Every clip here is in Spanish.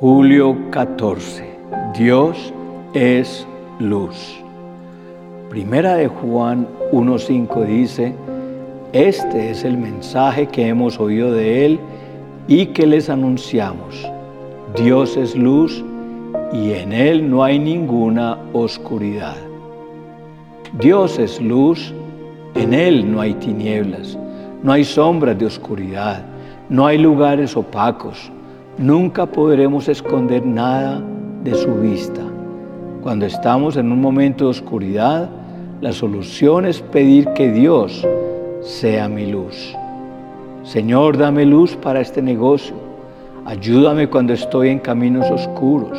Julio 14. Dios es luz. Primera de Juan 1.5 dice, Este es el mensaje que hemos oído de Él y que les anunciamos. Dios es luz y en Él no hay ninguna oscuridad. Dios es luz, en Él no hay tinieblas, no hay sombras de oscuridad, no hay lugares opacos, nunca podremos esconder nada de su vista. Cuando estamos en un momento de oscuridad, la solución es pedir que Dios sea mi luz. Señor, dame luz para este negocio. Ayúdame cuando estoy en caminos oscuros.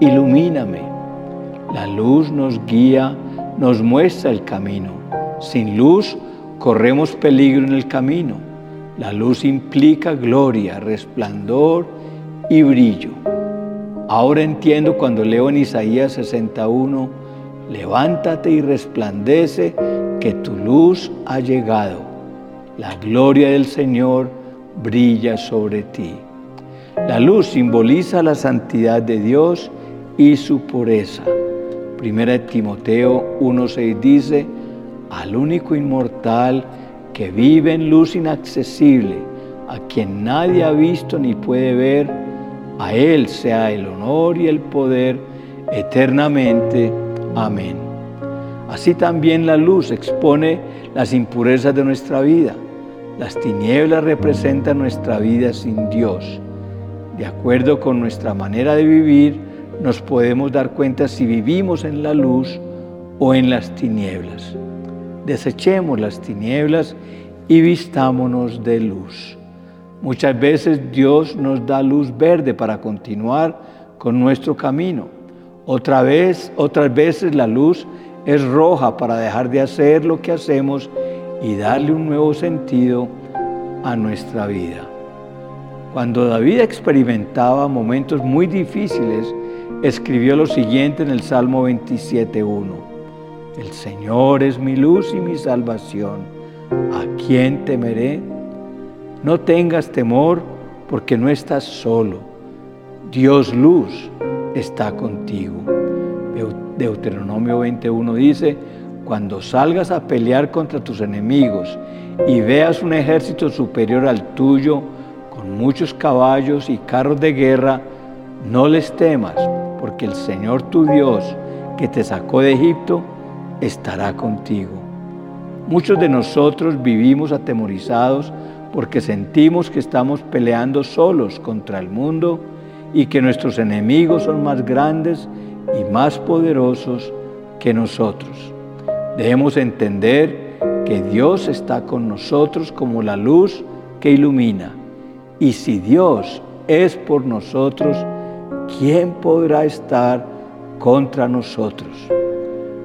Ilumíname. La luz nos guía, nos muestra el camino. Sin luz corremos peligro en el camino. La luz implica gloria, resplandor y brillo. Ahora entiendo cuando leo en Isaías 61, levántate y resplandece que tu luz ha llegado. La gloria del Señor brilla sobre ti. La luz simboliza la santidad de Dios y su pureza. Primera de Timoteo 1.6 dice, al único inmortal que vive en luz inaccesible, a quien nadie ha visto ni puede ver, a Él sea el honor y el poder eternamente. Amén. Así también la luz expone las impurezas de nuestra vida. Las tinieblas representan nuestra vida sin Dios. De acuerdo con nuestra manera de vivir, nos podemos dar cuenta si vivimos en la luz o en las tinieblas. Desechemos las tinieblas y vistámonos de luz. Muchas veces Dios nos da luz verde para continuar con nuestro camino. Otra vez, otras veces la luz es roja para dejar de hacer lo que hacemos y darle un nuevo sentido a nuestra vida. Cuando David experimentaba momentos muy difíciles, escribió lo siguiente en el Salmo 27.1. El Señor es mi luz y mi salvación. ¿A quién temeré? No tengas temor porque no estás solo. Dios luz está contigo. Deuteronomio 21 dice, cuando salgas a pelear contra tus enemigos y veas un ejército superior al tuyo, con muchos caballos y carros de guerra, no les temas, porque el Señor tu Dios, que te sacó de Egipto, estará contigo. Muchos de nosotros vivimos atemorizados porque sentimos que estamos peleando solos contra el mundo y que nuestros enemigos son más grandes y más poderosos que nosotros. Debemos entender que Dios está con nosotros como la luz que ilumina. Y si Dios es por nosotros, ¿quién podrá estar contra nosotros?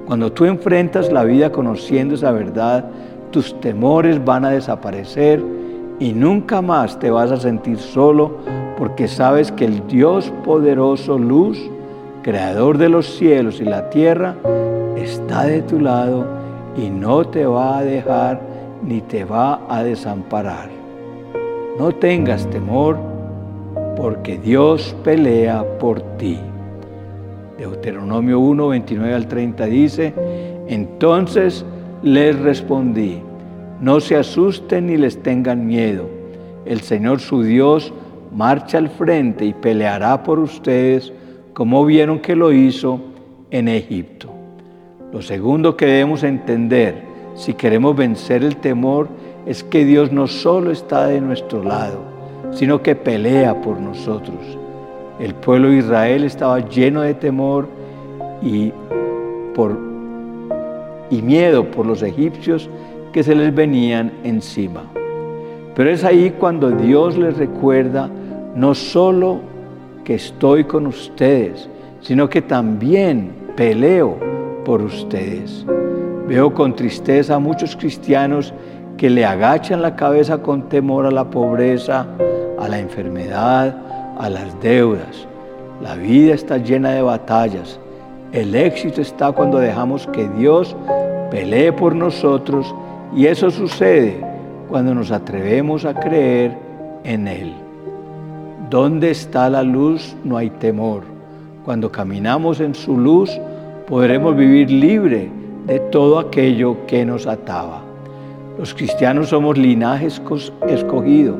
Cuando tú enfrentas la vida conociendo esa verdad, tus temores van a desaparecer y nunca más te vas a sentir solo porque sabes que el Dios poderoso, luz, creador de los cielos y la tierra, está de tu lado y no te va a dejar ni te va a desamparar. No tengas temor porque Dios pelea por ti. Deuteronomio 1, 29 al 30 dice, entonces les respondí, no se asusten ni les tengan miedo. El Señor su Dios marcha al frente y peleará por ustedes como vieron que lo hizo en Egipto. Lo segundo que debemos entender si queremos vencer el temor es que Dios no solo está de nuestro lado, sino que pelea por nosotros. El pueblo de Israel estaba lleno de temor y, y miedo por los egipcios que se les venían encima. Pero es ahí cuando Dios les recuerda no solo que estoy con ustedes, sino que también peleo por ustedes. Veo con tristeza a muchos cristianos que le agachan la cabeza con temor a la pobreza, a la enfermedad, a las deudas. La vida está llena de batallas. El éxito está cuando dejamos que Dios pelee por nosotros y eso sucede cuando nos atrevemos a creer en Él. Donde está la luz no hay temor. Cuando caminamos en su luz podremos vivir libre de todo aquello que nos ataba. Los cristianos somos linaje escogido,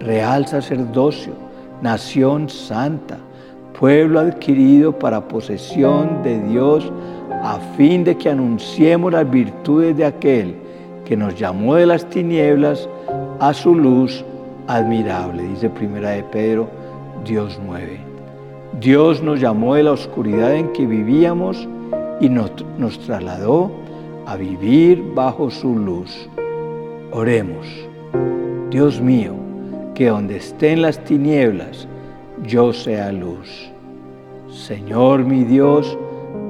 real sacerdocio, nación santa, pueblo adquirido para posesión de Dios, a fin de que anunciemos las virtudes de aquel que nos llamó de las tinieblas a su luz admirable, dice Primera de Pedro, Dios mueve. Dios nos llamó de la oscuridad en que vivíamos y nos, nos trasladó a vivir bajo su luz. Oremos, Dios mío, que donde estén las tinieblas, yo sea luz. Señor mi Dios,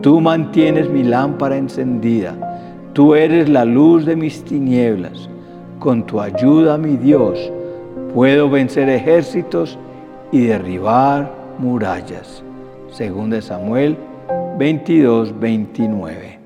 tú mantienes mi lámpara encendida, tú eres la luz de mis tinieblas. Con tu ayuda, mi Dios, puedo vencer ejércitos y derribar murallas. Según de Samuel 22, 29.